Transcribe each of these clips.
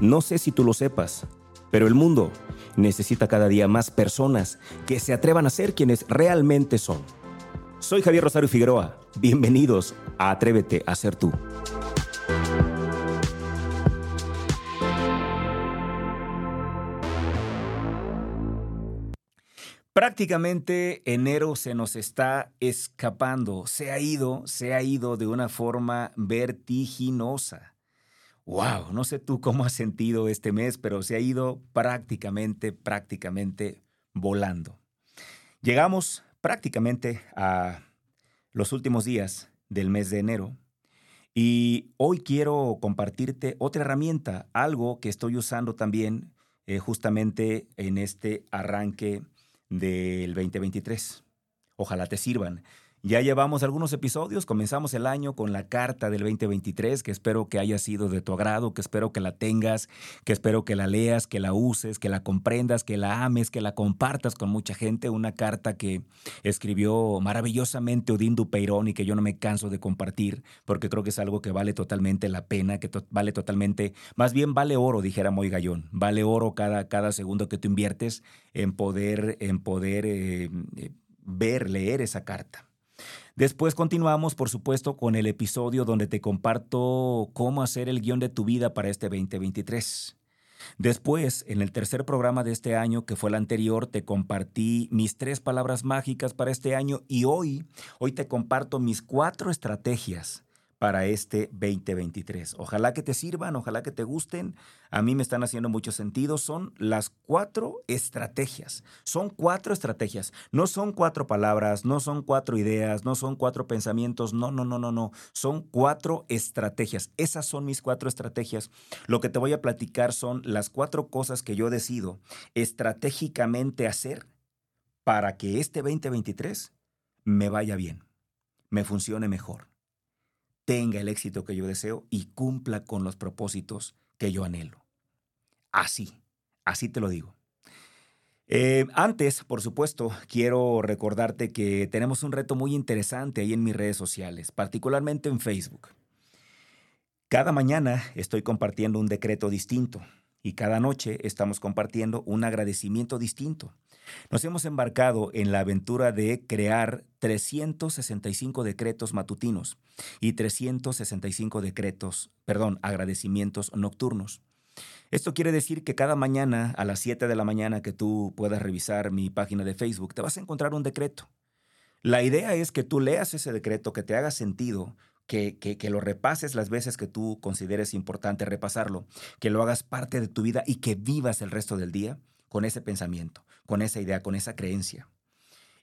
No sé si tú lo sepas, pero el mundo necesita cada día más personas que se atrevan a ser quienes realmente son. Soy Javier Rosario Figueroa. Bienvenidos a Atrévete a ser tú. Prácticamente enero se nos está escapando, se ha ido, se ha ido de una forma vertiginosa. Wow, no sé tú cómo has sentido este mes, pero se ha ido prácticamente, prácticamente volando. Llegamos prácticamente a los últimos días del mes de enero y hoy quiero compartirte otra herramienta, algo que estoy usando también eh, justamente en este arranque del 2023. Ojalá te sirvan. Ya llevamos algunos episodios, comenzamos el año con la carta del 2023, que espero que haya sido de tu agrado, que espero que la tengas, que espero que la leas, que la uses, que la comprendas, que la ames, que la compartas con mucha gente. Una carta que escribió maravillosamente Odín Dupeirón y que yo no me canso de compartir, porque creo que es algo que vale totalmente la pena, que vale totalmente, más bien vale oro, dijera Moy Gallón, vale oro cada, cada segundo que tú inviertes en poder, en poder eh, eh, ver, leer esa carta. Después continuamos, por supuesto, con el episodio donde te comparto cómo hacer el guion de tu vida para este 2023. Después, en el tercer programa de este año, que fue el anterior, te compartí mis tres palabras mágicas para este año y hoy, hoy te comparto mis cuatro estrategias para este 2023. Ojalá que te sirvan, ojalá que te gusten. A mí me están haciendo mucho sentido. Son las cuatro estrategias. Son cuatro estrategias. No son cuatro palabras, no son cuatro ideas, no son cuatro pensamientos. No, no, no, no, no. Son cuatro estrategias. Esas son mis cuatro estrategias. Lo que te voy a platicar son las cuatro cosas que yo decido estratégicamente hacer para que este 2023 me vaya bien, me funcione mejor tenga el éxito que yo deseo y cumpla con los propósitos que yo anhelo. Así, así te lo digo. Eh, antes, por supuesto, quiero recordarte que tenemos un reto muy interesante ahí en mis redes sociales, particularmente en Facebook. Cada mañana estoy compartiendo un decreto distinto y cada noche estamos compartiendo un agradecimiento distinto. Nos hemos embarcado en la aventura de crear 365 decretos matutinos y 365 decretos, perdón, agradecimientos nocturnos. Esto quiere decir que cada mañana a las 7 de la mañana que tú puedas revisar mi página de Facebook, te vas a encontrar un decreto. La idea es que tú leas ese decreto, que te haga sentido, que, que, que, lo repases las veces que tú consideres importante repasarlo, que lo hagas parte de tu vida y que vivas el resto del día con ese pensamiento, con esa idea, con esa creencia.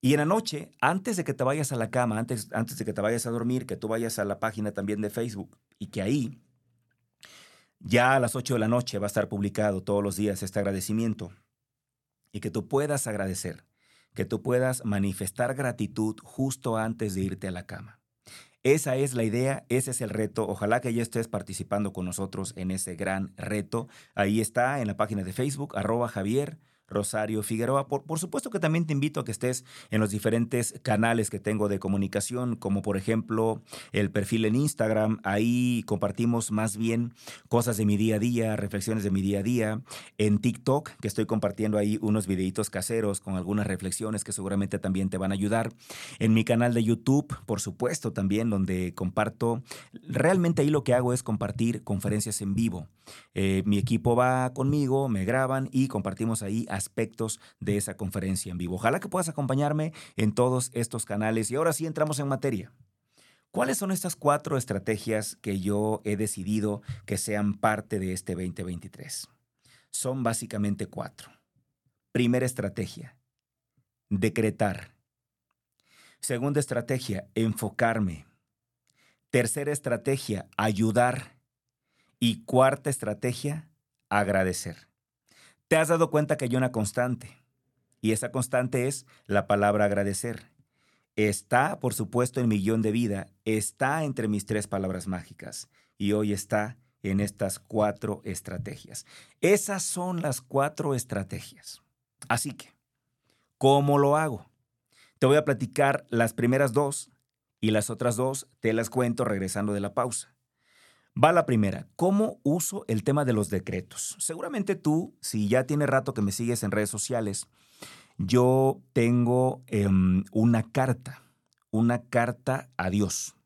Y en la noche, antes de que te vayas a la cama, antes, antes de que te vayas a dormir, que tú vayas a la página también de Facebook y que ahí, ya a las 8 de la noche va a estar publicado todos los días este agradecimiento y que tú puedas agradecer, que tú puedas manifestar gratitud justo antes de irte a la cama. Esa es la idea, ese es el reto. Ojalá que ya estés participando con nosotros en ese gran reto. Ahí está en la página de Facebook, arroba Javier Rosario Figueroa. Por, por, supuesto que también te invito a que estés en los diferentes canales que tengo de comunicación, como por ejemplo el perfil en Instagram. Ahí compartimos más bien cosas de mi día a día, reflexiones de mi día a día. En TikTok, que estoy compartiendo ahí unos videitos caseros con algunas reflexiones que seguramente también te van a ayudar. En mi canal de YouTube, por supuesto, también donde comparto. Realmente ahí lo que hago es compartir conferencias en vivo. Eh, mi equipo va conmigo, me graban y compartimos ahí aspectos de esa conferencia en vivo. Ojalá que puedas acompañarme en todos estos canales. Y ahora sí entramos en materia. ¿Cuáles son estas cuatro estrategias que yo he decidido que sean parte de este 2023? Son básicamente cuatro. Primera estrategia, decretar. Segunda estrategia, enfocarme. Tercera estrategia, ayudar. Y cuarta estrategia, agradecer. Te has dado cuenta que hay una constante. Y esa constante es la palabra agradecer. Está, por supuesto, en mi de vida. Está entre mis tres palabras mágicas. Y hoy está en estas cuatro estrategias. Esas son las cuatro estrategias. Así que, ¿cómo lo hago? Te voy a platicar las primeras dos y las otras dos te las cuento regresando de la pausa. Va la primera. ¿Cómo uso el tema de los decretos? Seguramente tú, si ya tiene rato que me sigues en redes sociales, yo tengo em, una carta, una carta a Dios.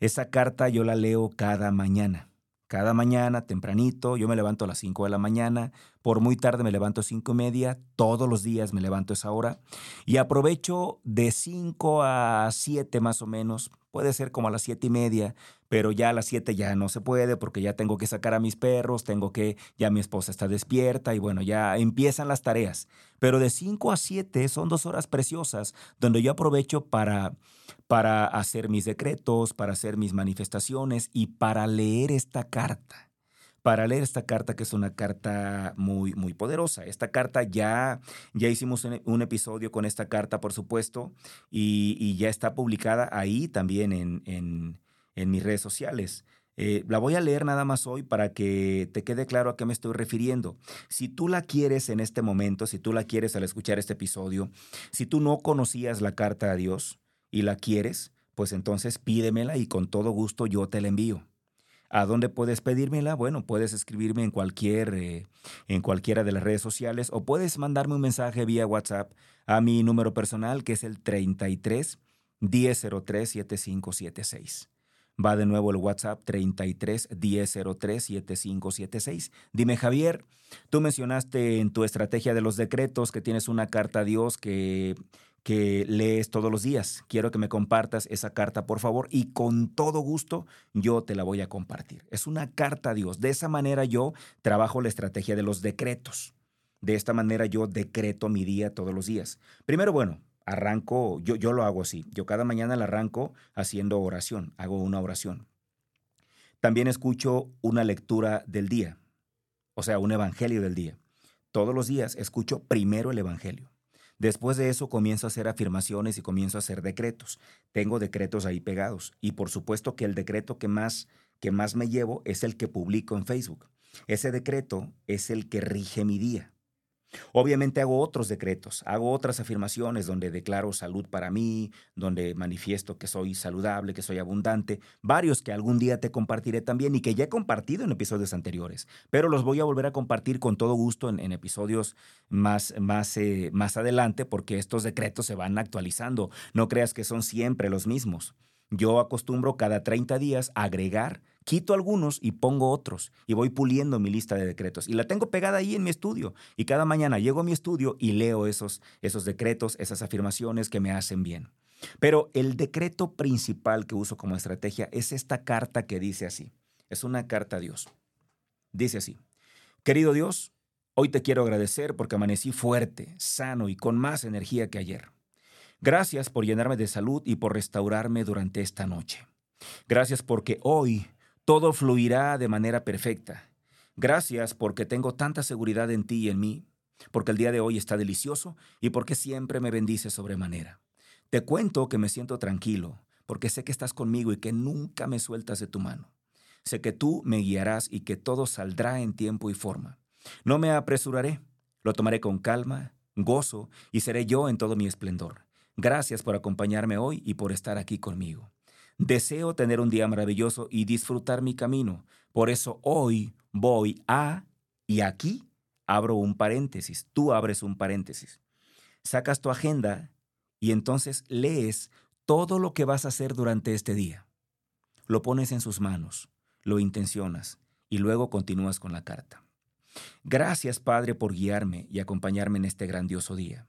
Esa carta yo la leo cada mañana. Cada mañana, tempranito, yo me levanto a las 5 de la mañana, por muy tarde me levanto a 5 y media, todos los días me levanto a esa hora y aprovecho de 5 a 7 más o menos, puede ser como a las 7 y media, pero ya a las 7 ya no se puede porque ya tengo que sacar a mis perros, tengo que, ya mi esposa está despierta y bueno, ya empiezan las tareas. Pero de 5 a 7 son dos horas preciosas donde yo aprovecho para, para hacer mis decretos, para hacer mis manifestaciones y para leer esta carta para leer esta carta, que es una carta muy, muy poderosa. Esta carta ya, ya hicimos un episodio con esta carta, por supuesto, y, ya está publicada ahí también en, en, mis redes sociales. Eh, la voy a leer nada más hoy para que te quede claro a qué me estoy refiriendo. Si tú la quieres en este momento, si tú la quieres al escuchar este episodio, si tú no conocías la carta a Dios y la quieres, pues entonces pídemela y con todo gusto yo te la envío. ¿A dónde puedes pedírmela? Bueno, puedes escribirme en cualquier, eh, en cualquiera de las redes sociales o puedes mandarme un mensaje vía WhatsApp a mi número personal que es el 33 1003 7576. Va de nuevo el WhatsApp 33 1003 7576. Dime, Javier, tú mencionaste en tu estrategia de los decretos que tienes una carta a Dios que que lees todos los días. Quiero que me compartas esa carta, por favor, y con todo gusto yo te la voy a compartir. Es una carta a Dios. De esa manera yo trabajo la estrategia de los decretos. De esta manera yo decreto mi día todos los días. Primero, bueno, arranco, yo, yo lo hago así. Yo cada mañana la arranco haciendo oración, hago una oración. También escucho una lectura del día, o sea, un evangelio del día. Todos los días escucho primero el evangelio. Después de eso comienzo a hacer afirmaciones y comienzo a hacer decretos. Tengo decretos ahí pegados y por supuesto que el decreto que más que más me llevo es el que publico en Facebook. Ese decreto es el que rige mi día. Obviamente hago otros decretos, hago otras afirmaciones donde declaro salud para mí, donde manifiesto que soy saludable, que soy abundante, varios que algún día te compartiré también y que ya he compartido en episodios anteriores, pero los voy a volver a compartir con todo gusto en, episodios más, más, eh, más adelante porque estos decretos se van actualizando. No creas que son siempre los mismos. Yo acostumbro cada 30 días agregar quito algunos y pongo otros y voy puliendo mi lista de decretos. Y la tengo pegada ahí en mi estudio. Y cada mañana llego a mi estudio y leo esos, esos decretos, esas afirmaciones que me hacen bien. Pero el decreto principal que uso como estrategia es esta carta que dice así. Es una carta a Dios. Dice así. Querido Dios, hoy te quiero agradecer porque amanecí fuerte, sano y con más energía que ayer. Gracias por llenarme de salud y por restaurarme durante esta noche. Gracias porque hoy todo fluirá de manera perfecta. Gracias porque tengo tanta seguridad en ti y en mí, porque el día de hoy está delicioso y porque siempre me bendices sobremanera. Te cuento que me siento tranquilo, porque sé que estás conmigo y que nunca me sueltas de tu mano. Sé que tú me guiarás y que todo saldrá en tiempo y forma. No me apresuraré, lo tomaré con calma, gozo y seré yo en todo mi esplendor. Gracias por acompañarme hoy y por estar aquí conmigo. Deseo tener un día maravilloso y disfrutar mi camino. Por eso hoy voy a, y aquí abro un paréntesis, tú abres un paréntesis. Sacas tu agenda y entonces lees todo lo que vas a hacer durante este día. Lo pones en sus manos, lo intencionas y luego continúas con la carta. Gracias Padre por guiarme y acompañarme en este grandioso día.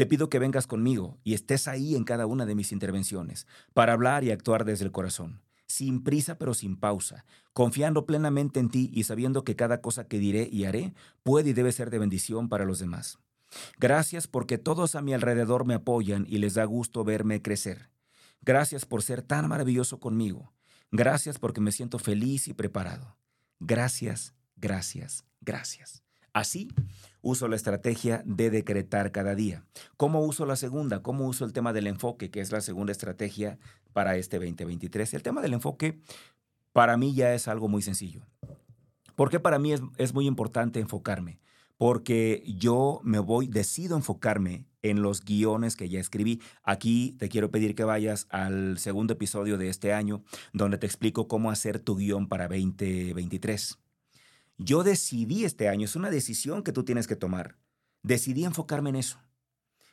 Te pido que vengas conmigo y estés ahí en cada una de mis intervenciones, para hablar y actuar desde el corazón, sin prisa pero sin pausa, confiando plenamente en ti y sabiendo que cada cosa que diré y haré puede y debe ser de bendición para los demás. Gracias porque todos a mi alrededor me apoyan y les da gusto verme crecer. Gracias por ser tan maravilloso conmigo. Gracias porque me siento feliz y preparado. Gracias, gracias, gracias. Así, uso la estrategia de decretar cada día. ¿Cómo uso la segunda? ¿Cómo uso el tema del enfoque, que es la segunda estrategia para este 2023? El tema del enfoque para mí ya es algo muy sencillo. ¿Por qué para mí es, es muy importante enfocarme? Porque yo me voy, decido enfocarme en los guiones que ya escribí. Aquí te quiero pedir que vayas al segundo episodio de este año, donde te explico cómo hacer tu guion para 2023. Yo decidí este año, es una decisión que tú tienes que tomar. Decidí enfocarme en eso.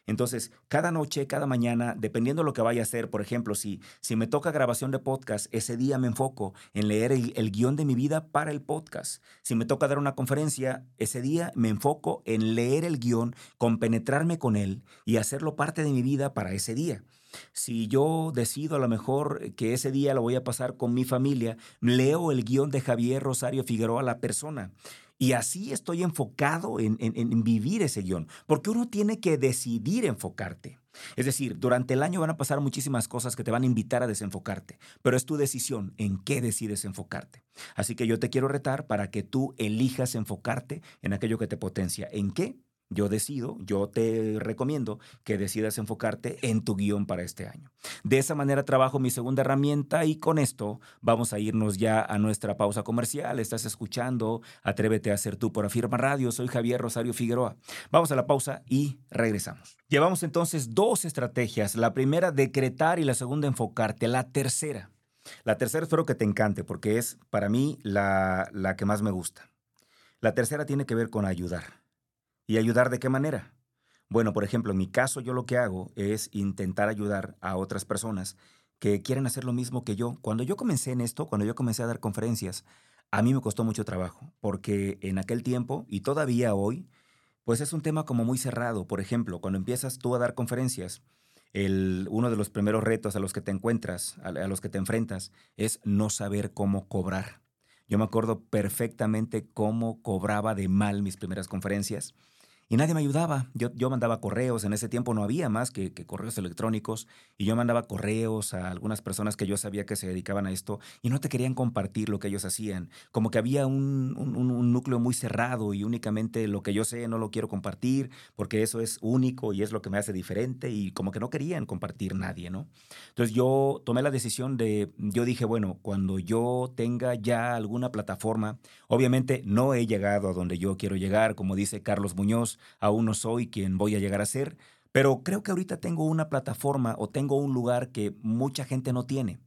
Entonces, cada noche, cada mañana, dependiendo de lo que vaya a hacer, por ejemplo, si, si me toca grabación de podcast, ese día me enfoco en leer el, el guion de mi vida para el podcast. Si me toca dar una conferencia, ese día me enfoco en leer el guion, compenetrarme con él y hacerlo parte de mi vida para ese día. Si yo decido a lo mejor que ese día lo voy a pasar con mi familia, leo el guion de Javier Rosario Figueroa, la persona. Y así estoy enfocado en, vivir ese guion, porque uno tiene que decidir enfocarte. Es decir, durante el año van a pasar muchísimas cosas que te van a invitar a desenfocarte, pero es tu decisión en qué decides enfocarte. Así que yo te quiero retar para que tú elijas enfocarte en aquello que te potencia. ¿En qué? Yo decido, yo te recomiendo que decidas enfocarte en tu guion para este año. De esa manera trabajo mi segunda herramienta y con esto vamos a irnos ya a nuestra pausa comercial. Estás escuchando Atrévete a ser tú por Afirma Radio. Soy Javier Rosario Figueroa. Vamos a la pausa y regresamos. Llevamos entonces dos estrategias. La primera, decretar y la segunda, enfocarte. La tercera. La tercera espero que te encante porque es para mí la, la que más me gusta. La tercera tiene que ver con ayudar. ¿Y ayudar de qué manera? Bueno, por ejemplo, en mi caso yo lo que hago es intentar ayudar a otras personas que quieren hacer lo mismo que yo. Cuando yo comencé en esto, cuando yo comencé a dar conferencias, a mí me costó mucho trabajo, porque en aquel tiempo y todavía hoy, pues es un tema como muy cerrado. Por ejemplo, cuando empiezas tú a dar conferencias, el, uno de los primeros retos a los que te encuentras, a los que te enfrentas, es no saber cómo cobrar. Yo me acuerdo perfectamente cómo cobraba de mal mis primeras conferencias y nadie me ayudaba. Yo, yo mandaba correos, en ese tiempo no había más que, correos electrónicos, y yo mandaba correos a algunas personas que yo sabía que se dedicaban a esto y no te querían compartir lo que ellos hacían. Como que había un, un, núcleo muy cerrado y únicamente lo que yo sé no lo quiero compartir porque eso es único y es lo que me hace diferente y como que no querían compartir nadie, ¿no? Entonces yo tomé la decisión de, yo dije, bueno, cuando yo tenga ya alguna plataforma, obviamente no he llegado a donde yo quiero llegar, como dice Carlos Muñoz, aún no soy quien voy a llegar a ser, pero creo que ahorita tengo una plataforma o tengo un lugar que mucha gente no tiene.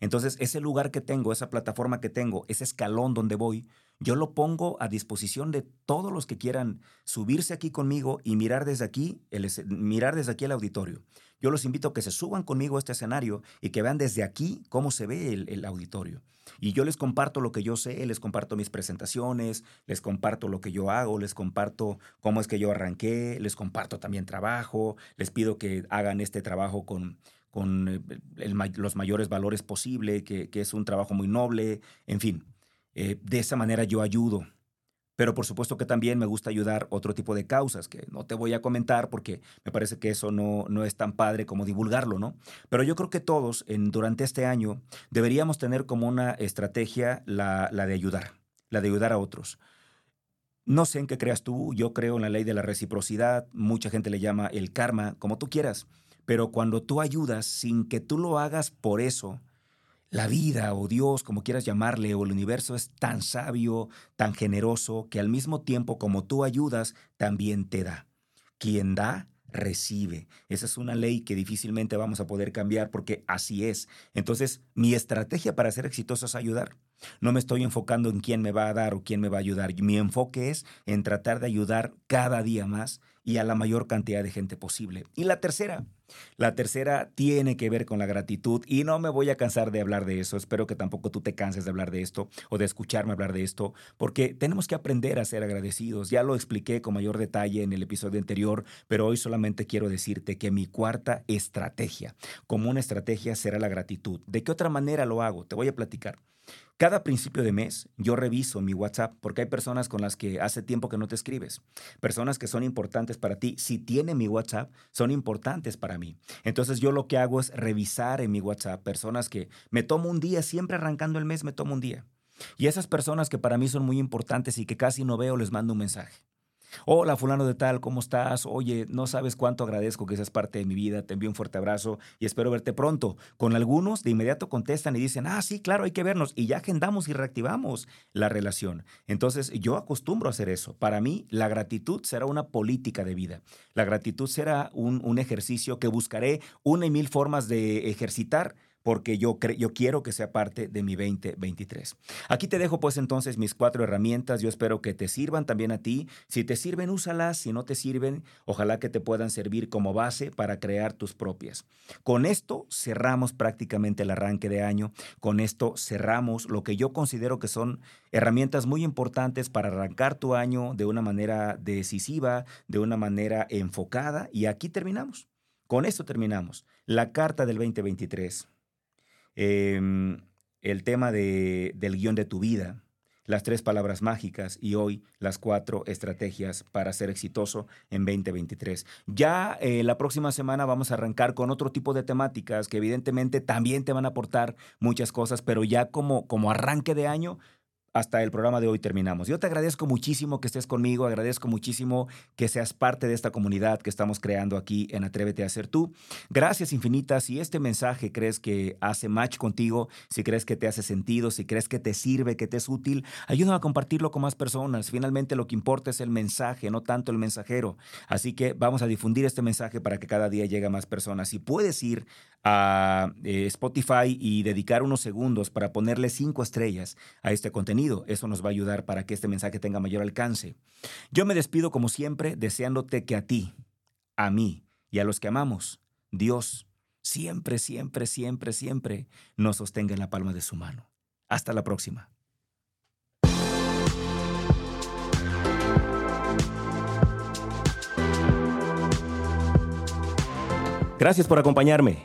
Entonces, ese lugar que tengo, esa plataforma que tengo, ese escalón donde voy, yo lo pongo a disposición de todos los que quieran subirse aquí conmigo y mirar desde aquí el, mirar desde aquí el auditorio. Yo los invito a que se suban conmigo a este escenario y que vean desde aquí cómo se ve el, auditorio. Y yo les comparto lo que yo sé, les comparto mis presentaciones, les comparto lo que yo hago, les comparto cómo es que yo arranqué, les comparto también trabajo, les pido que hagan este trabajo con, con eh, los mayores valores posible, que, es un trabajo muy noble, en fin. Eh, de esa manera yo ayudo pero por supuesto que también me gusta ayudar otro tipo de causas que no te voy a comentar porque me parece que eso no, no es tan padre como divulgarlo, ¿no? Pero yo creo que todos en, durante este año deberíamos tener como una estrategia la, la de ayudar, la de ayudar a otros. No sé en qué creas tú, yo creo en la ley de la reciprocidad, mucha gente le llama el karma, como tú quieras, pero cuando tú ayudas sin que tú lo hagas por eso, la vida o Dios, como quieras llamarle, o el universo es tan sabio, tan generoso, que al mismo tiempo como tú ayudas, también te da. Quien da, recibe. Esa es una ley que difícilmente vamos a poder cambiar porque así es. Entonces, mi estrategia para ser exitoso es ayudar. No me estoy enfocando en quién me va a dar o quién me va a ayudar. Mi enfoque es en tratar de ayudar cada día más y a la mayor cantidad de gente posible. Y la tercera, la tercera tiene que ver con la gratitud y no me voy a cansar de hablar de eso. Espero que tampoco tú te canses de hablar de esto o de escucharme hablar de esto, porque tenemos que aprender a ser agradecidos. Ya lo expliqué con mayor detalle en el episodio anterior, pero hoy solamente quiero decirte que mi cuarta estrategia, como una estrategia, será la gratitud. ¿De qué otra manera lo hago? Te voy a platicar. Cada principio de mes yo reviso mi WhatsApp porque hay personas con las que hace tiempo que no te escribes. Personas que son importantes para ti. Si tiene mi WhatsApp, son importantes para mí. Entonces yo lo que hago es revisar en mi WhatsApp personas que me tomo un día, siempre arrancando el mes me tomo un día. Y esas personas que para mí son muy importantes y que casi no veo, les mando un mensaje. Hola, fulano de tal, ¿cómo estás? Oye, no sabes cuánto agradezco que seas parte de mi vida. Te envío un fuerte abrazo y espero verte pronto. Con algunos de inmediato contestan y dicen, ah, sí, claro, hay que vernos. Y ya agendamos y reactivamos la relación. Entonces, yo acostumbro a hacer eso. Para mí, la gratitud será una política de vida. La gratitud será un, un ejercicio que buscaré una y mil formas de ejercitar porque yo, yo quiero que sea parte de mi 2023. Aquí te dejo pues entonces mis cuatro herramientas, yo espero que te sirvan también a ti. Si te sirven, úsalas, si no te sirven, ojalá que te puedan servir como base para crear tus propias. Con esto cerramos prácticamente el arranque de año, con esto cerramos lo que yo considero que son herramientas muy importantes para arrancar tu año de una manera decisiva, de una manera enfocada y aquí terminamos. Con esto terminamos. La carta del 2023 Em, el tema de, del guion de tu vida, las tres palabras mágicas y hoy las cuatro estrategias para ser exitoso en 2023. Ya eh, la próxima semana vamos a arrancar con otro tipo de temáticas que evidentemente también te van a aportar muchas cosas, pero ya como, como arranque de año hasta el programa de hoy terminamos. Yo te agradezco muchísimo que estés conmigo, agradezco muchísimo que seas parte de esta comunidad que estamos creando aquí en Atrévete a ser tú. Gracias infinitas. Si este mensaje crees que hace match contigo, si crees que te hace sentido, si crees que te sirve, que te es útil, ayúdame a compartirlo con más personas. Finalmente lo que importa es el mensaje, no tanto el mensajero. Así que vamos a difundir este mensaje para que cada día llegue a más personas. Si puedes ir a eh, Spotify y dedicar unos segundos para ponerle cinco estrellas a este contenido. Eso nos va a ayudar para que este mensaje tenga mayor alcance. Yo me despido como siempre deseándote que a ti, a mí y a los que amamos, Dios siempre, siempre, siempre, siempre nos sostenga en la palma de su mano. Hasta la próxima. Gracias por acompañarme.